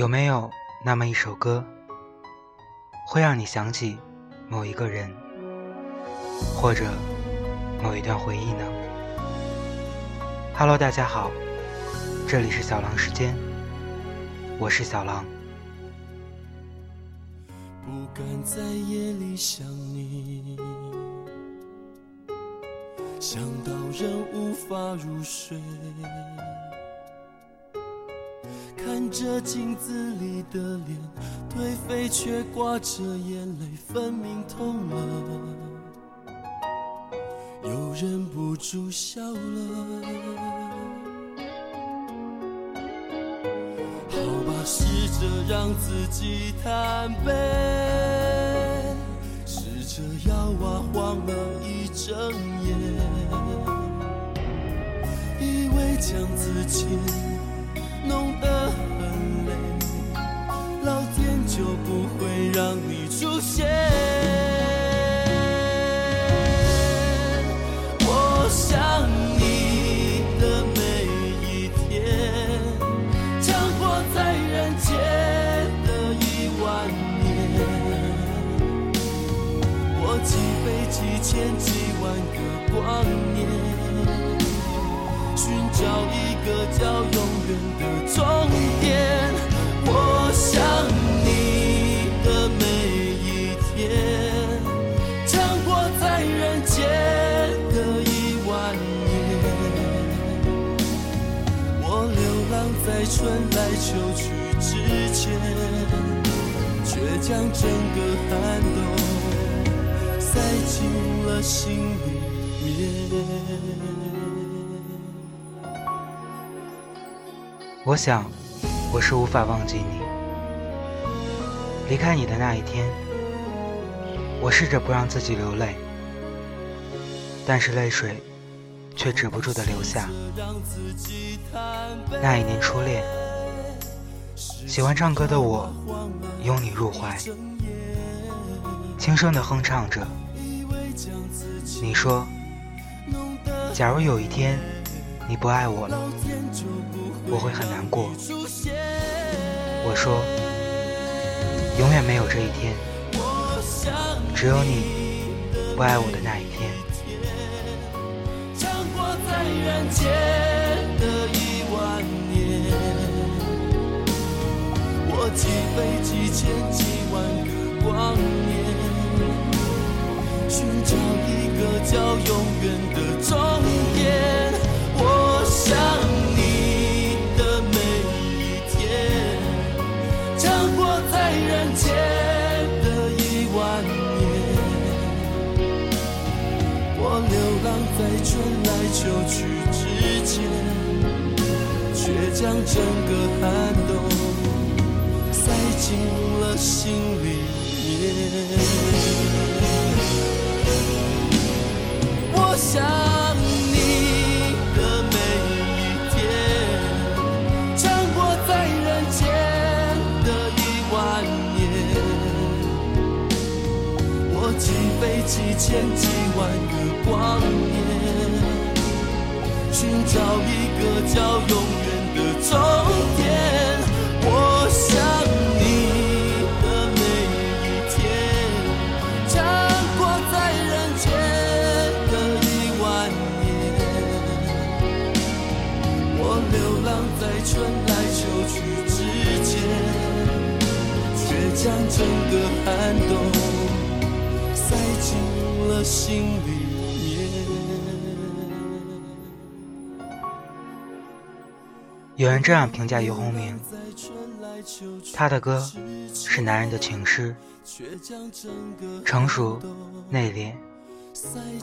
有没有那么一首歌，会让你想起某一个人，或者某一段回忆呢？Hello，大家好，这里是小狼时间，我是小狼。不敢在夜里想你，想到人无法入睡。看着镜子里的脸，颓废却挂着眼泪，分明痛了，又忍不住笑了。好吧，试着让自己坦白，试着摇啊晃了一整夜，以为将自己几万个光年寻找一个叫永远的终点我想你的每一天。强过在人间的一万年我流浪在春来秋去之前却将整个寒冬进了心里面。我想，我是无法忘记你。离开你的那一天，我试着不让自己流泪，但是泪水。却止不住的流下。那一年初恋，喜欢唱歌的我拥你入怀，轻声的哼唱着。你说，假如有一天你不爱我了，我会很难过。我说，永远没有这一天，只有你不爱我的那一天。几倍几千几万个光年，寻找一个叫永远的终点。我想你的每一天，将活在人间的一万年，我流浪在春来秋去之间。却将整个寒冬塞进了心里面。想你的每一天，穿过在人间的一万年，我几飞几千几万个光年，寻找一个叫永远的终点。春来秋去之间，却将整个寒冬塞进了心里面。有人这样评价俞鸿明：他的歌是男人的情诗，成熟、内敛、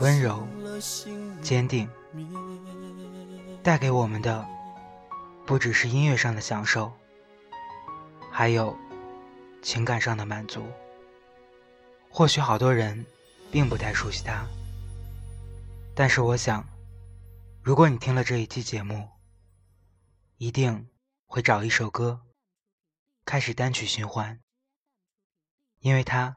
温柔、坚定，带给我们的不只是音乐上的享受，还有情感上的满足。或许好多人并不太熟悉他，但是我想，如果你听了这一期节目，一定会找一首歌开始单曲循环，因为他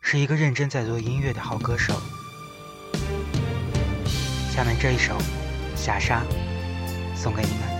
是一个认真在做音乐的好歌手。下面这一首《霞沙》送给你们。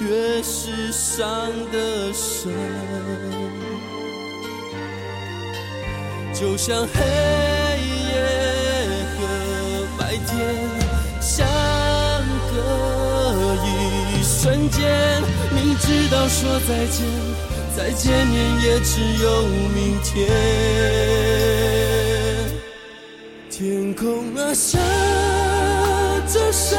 越是伤得深。就像黑夜和白天相隔一瞬间，明知道说再见。再见面也只有明天。天空啊，下着沙，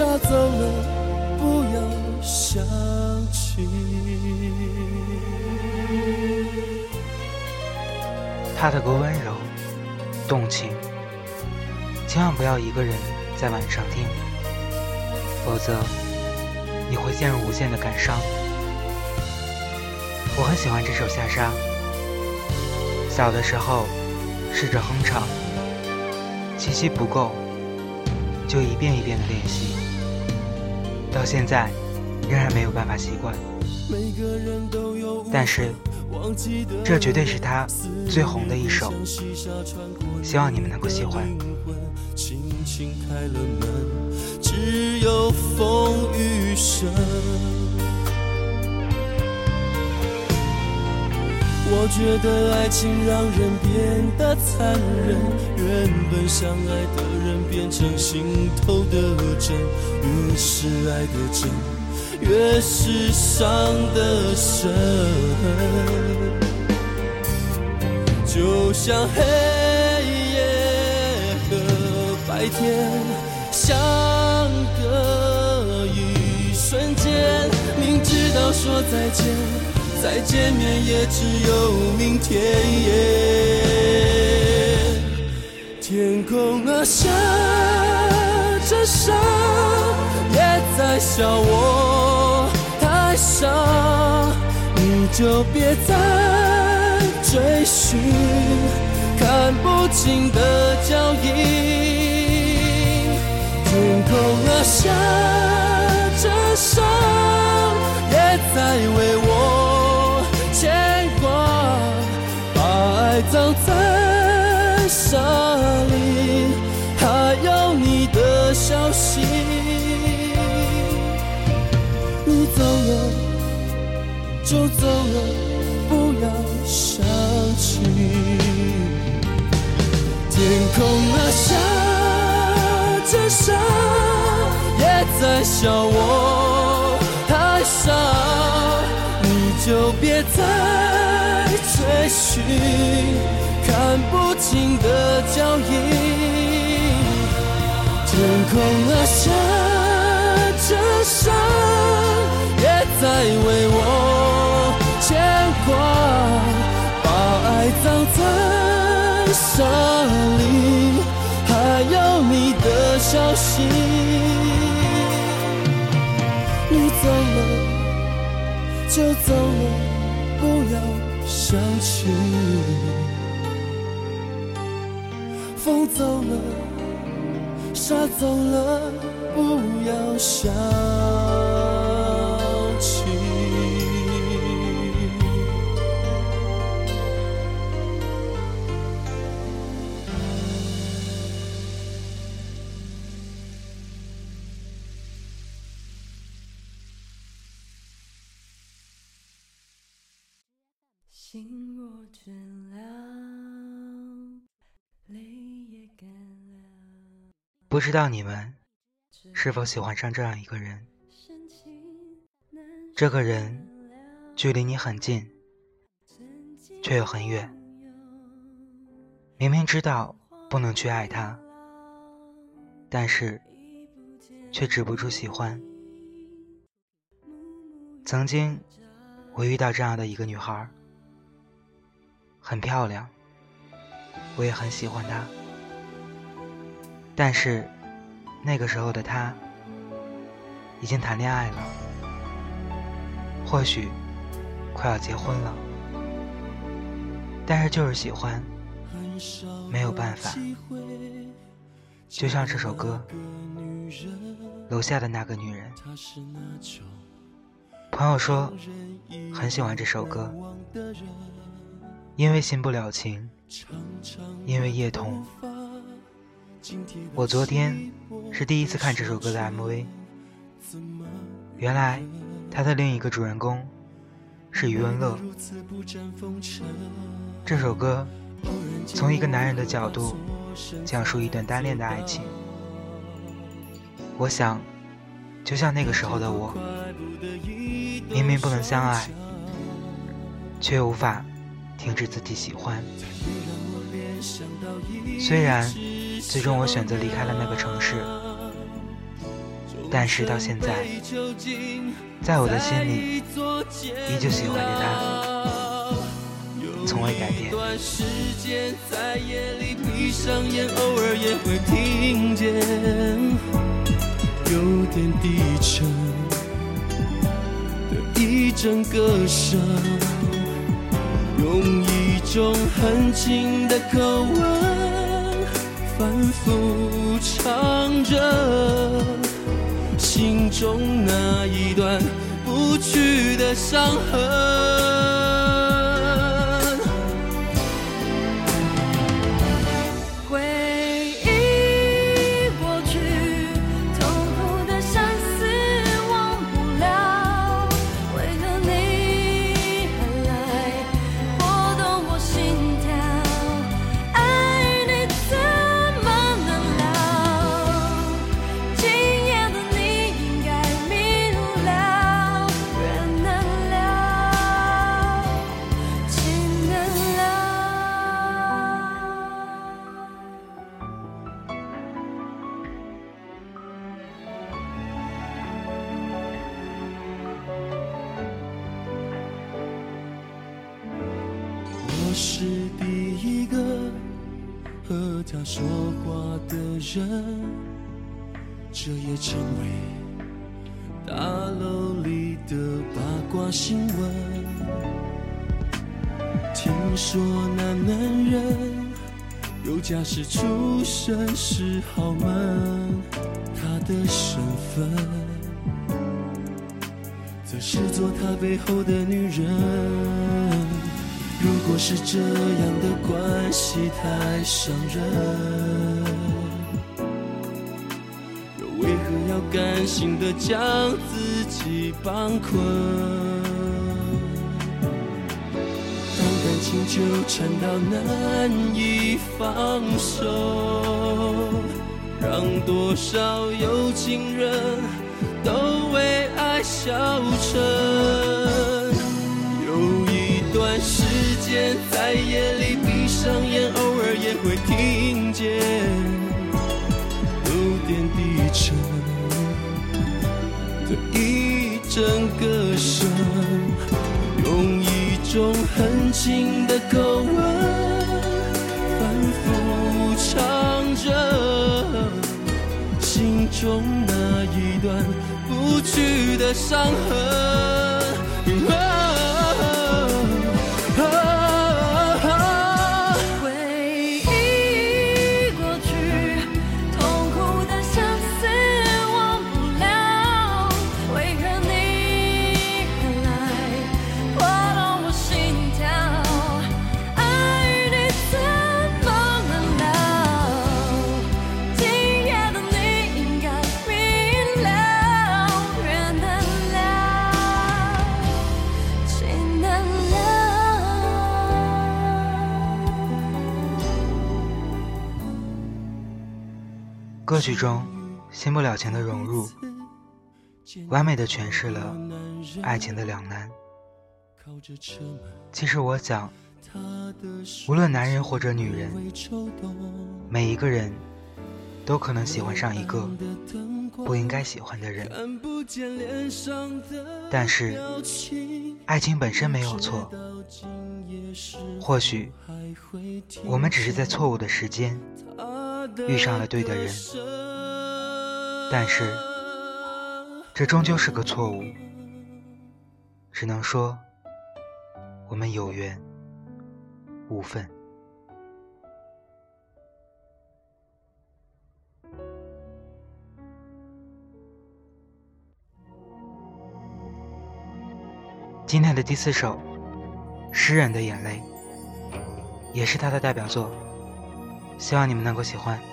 了，沙走了，不要想起。他的歌温柔。动情，千万不要一个人在晚上听，否则你会陷入无限的感伤。我很喜欢这首《下沙》，小的时候试着哼唱，气息不够，就一遍一遍的练习，到现在仍然没有办法习惯。但是。这绝对是他最红的一首，希望你们能够喜欢。只有风雨声。我觉得爱情让人变得残忍，原本相爱的人变成心头的针，越是爱的真。越是伤的深，就像黑夜和白天相隔一瞬间，明知道说再见，再见面也只有明天。天空啊，下着沙，也在笑我。太傻，你就别再追寻看不清的脚印。天空啊，下着沙，也在为我牵挂，把爱葬在这里，还有你的消息。你走了就走了，不要想起。天空啊，下着沙，也在笑我太傻。你就别再追寻看不清的脚印。天空啊，下着沙。也在为我牵挂，把爱葬在沙里，还有你的消息。你走了就走了，不要想起。风走了，沙走了，不要想。不知道你们是否喜欢上这样一个人？这个人距离你很近，却又很远。明明知道不能去爱他，但是却止不住喜欢。曾经我遇到这样的一个女孩，很漂亮，我也很喜欢她。但是，那个时候的他已经谈恋爱了，或许快要结婚了，但是就是喜欢，没有办法。就像这首歌《楼下的那个女人》，朋友说很喜欢这首歌，因为新不了情，因为夜童。我昨天是第一次看这首歌的 MV，原来它的另一个主人公是余文乐。这首歌从一个男人的角度讲述一段单恋的爱情，我想，就像那个时候的我，明明不能相爱，却无法停止自己喜欢，虽然。最终我选择离开了那个城市，但是到现在，在我的心里依旧喜欢着他，从未改变。有点低沉的一阵歌声，用一种很轻的口吻。反复唱着心中那一段不去的伤痕。家室出身是豪门，他的身份则是做他背后的女人。如果是这样的关系太伤人，又为何要甘心的将自己绑困？情纠缠到难以放手，让多少有情人都为爱消沉。有一段时间。在夜里闭上眼，偶尔也会听见有点低沉的一阵歌声，用一种很轻的口吻反复唱着心中那一段不去的伤痕。歌曲中新不了情的融入，完美的诠释了爱情的两难。其实我想，无论男人或者女人，每一个人都可能喜欢上一个不应该喜欢的人。但是，爱情本身没有错。或许，我们只是在错误的时间遇上了对的人，但是，这终究是个错误。只能说。我们有缘无分。今天的第四首《诗人的眼泪》也是他的代表作，希望你们能够喜欢。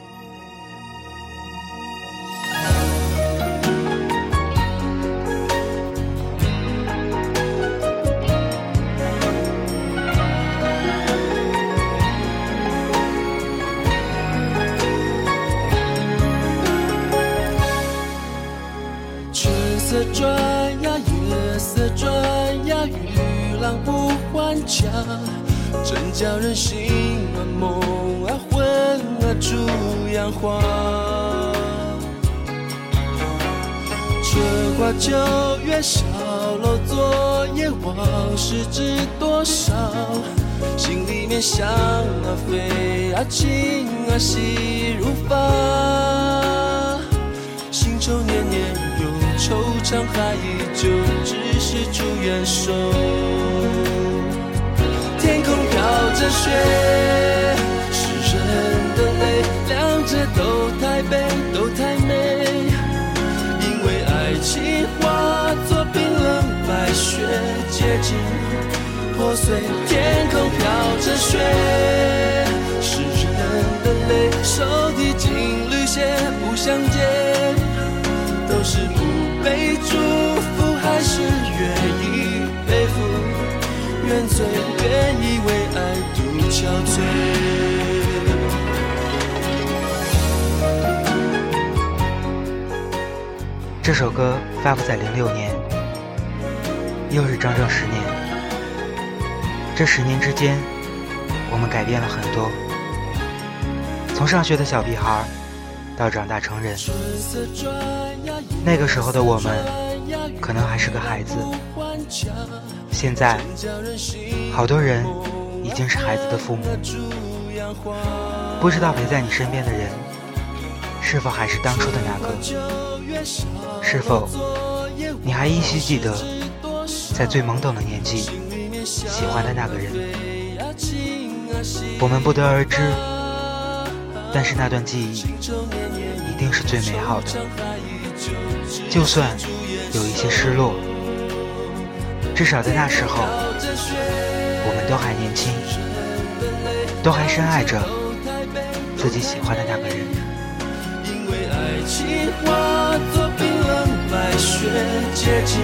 啊逐样化。春花秋月，小楼昨夜往事知多少？心里面想啊飞啊情啊细如发，心愁念念有惆怅，还依旧只是祝愿手。着雪，诗人的泪，都太悲，都太美。因为爱情化作冰冷白雪，结晶破碎。天空飘着雪，诗人的泪，手提金缕鞋，不相见，都是不被祝福，还是愿意背负？愿醉，愿意为爱独憔悴。这首歌发布在零六年，又是整整十年。这十年之间，我们改变了很多，从上学的小屁孩到长大成人。那个时候的我们，可能还是个孩子。现在，好多人已经是孩子的父母，不知道陪在你身边的人，是否还是当初的那个？是否你还依稀记得，在最懵懂的年纪喜欢的那个人？我们不得而知，但是那段记忆一定是最美好的，就算有一些失落。至少在那时候，我们都还年轻，都还深爱着自己喜欢的那个人。因为爱情化作冰冷白雪，结晶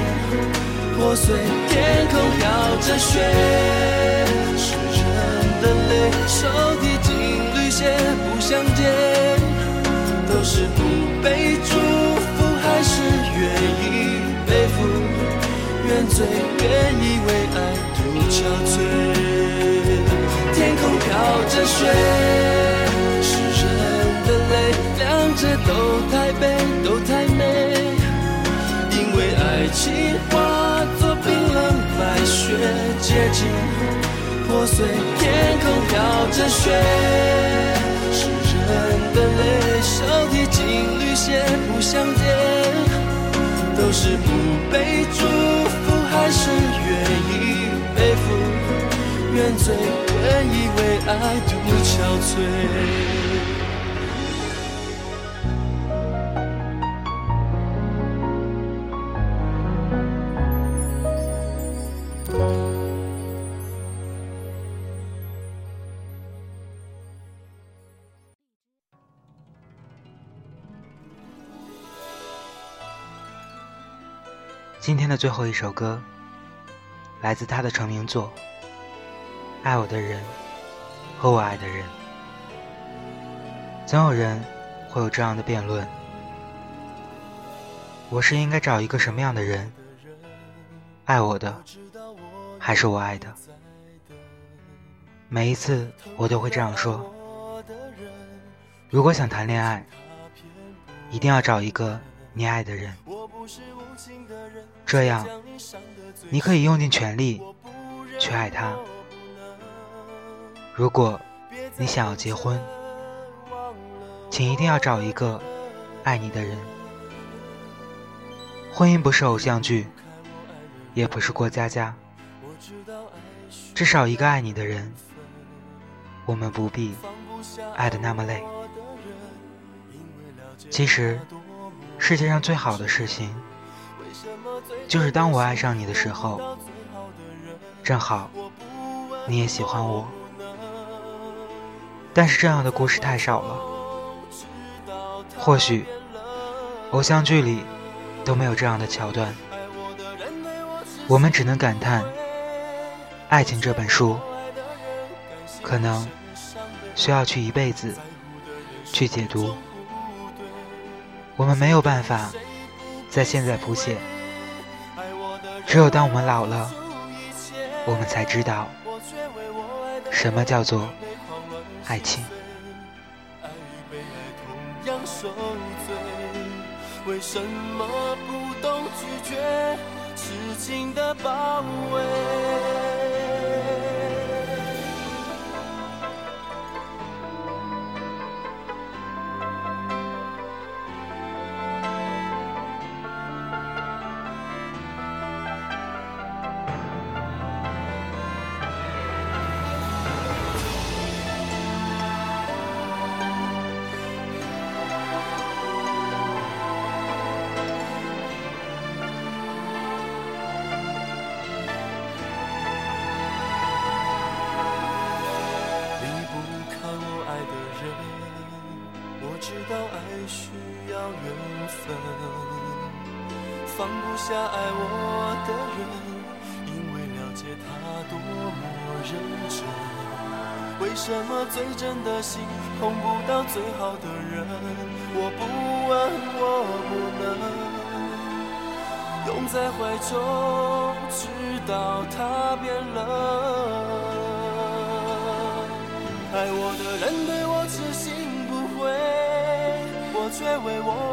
破碎，天空飘着雪，诗人的泪，手提金缕鞋，不相见，都是不被祝福，还是愿意背负？愿醉，愿意为爱独憔悴。天空飘着雪，雪，结晶破碎。天空飘着雪，诗人的泪，手提金缕鞋，不相见。都是不被祝福，还是愿意背负？愿醉，愿意为爱独憔悴。今天的最后一首歌，来自他的成名作《爱我的人和我爱的人》。总有人会有这样的辩论：我是应该找一个什么样的人？爱我的，还是我爱的？每一次我都会这样说：如果想谈恋爱，一定要找一个你爱的人，这样你可以用尽全力去爱他。如果你想要结婚，请一定要找一个爱你的人。婚姻不是偶像剧，也不是过家家，至少一个爱你的人。我们不必爱的那么累。其实，世界上最好的事情，就是当我爱上你的时候，正好你也喜欢我。但是这样的故事太少了，或许偶像剧里都没有这样的桥段。我们只能感叹，爱情这本书。可能需要去一辈子去解读，我们没有办法在现在谱写，只有当我们老了，我们才知道什么叫做爱情。为什么不懂拒绝痴情的包围？放不下爱我的人，因为了解他多么认真。为什么最真的心碰不到最好的人？我不问，我不能拥在怀中，直到他变冷。爱我的人对我痴心不悔，我却为我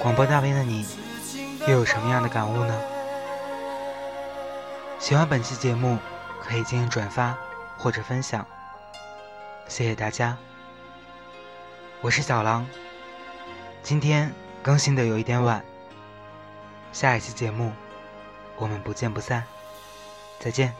广播那边的你，又有什么样的感悟呢？喜欢本期节目，可以进行转发或者分享，谢谢大家。我是小狼，今天更新的有一点晚，下一期节目我们不见不散，再见。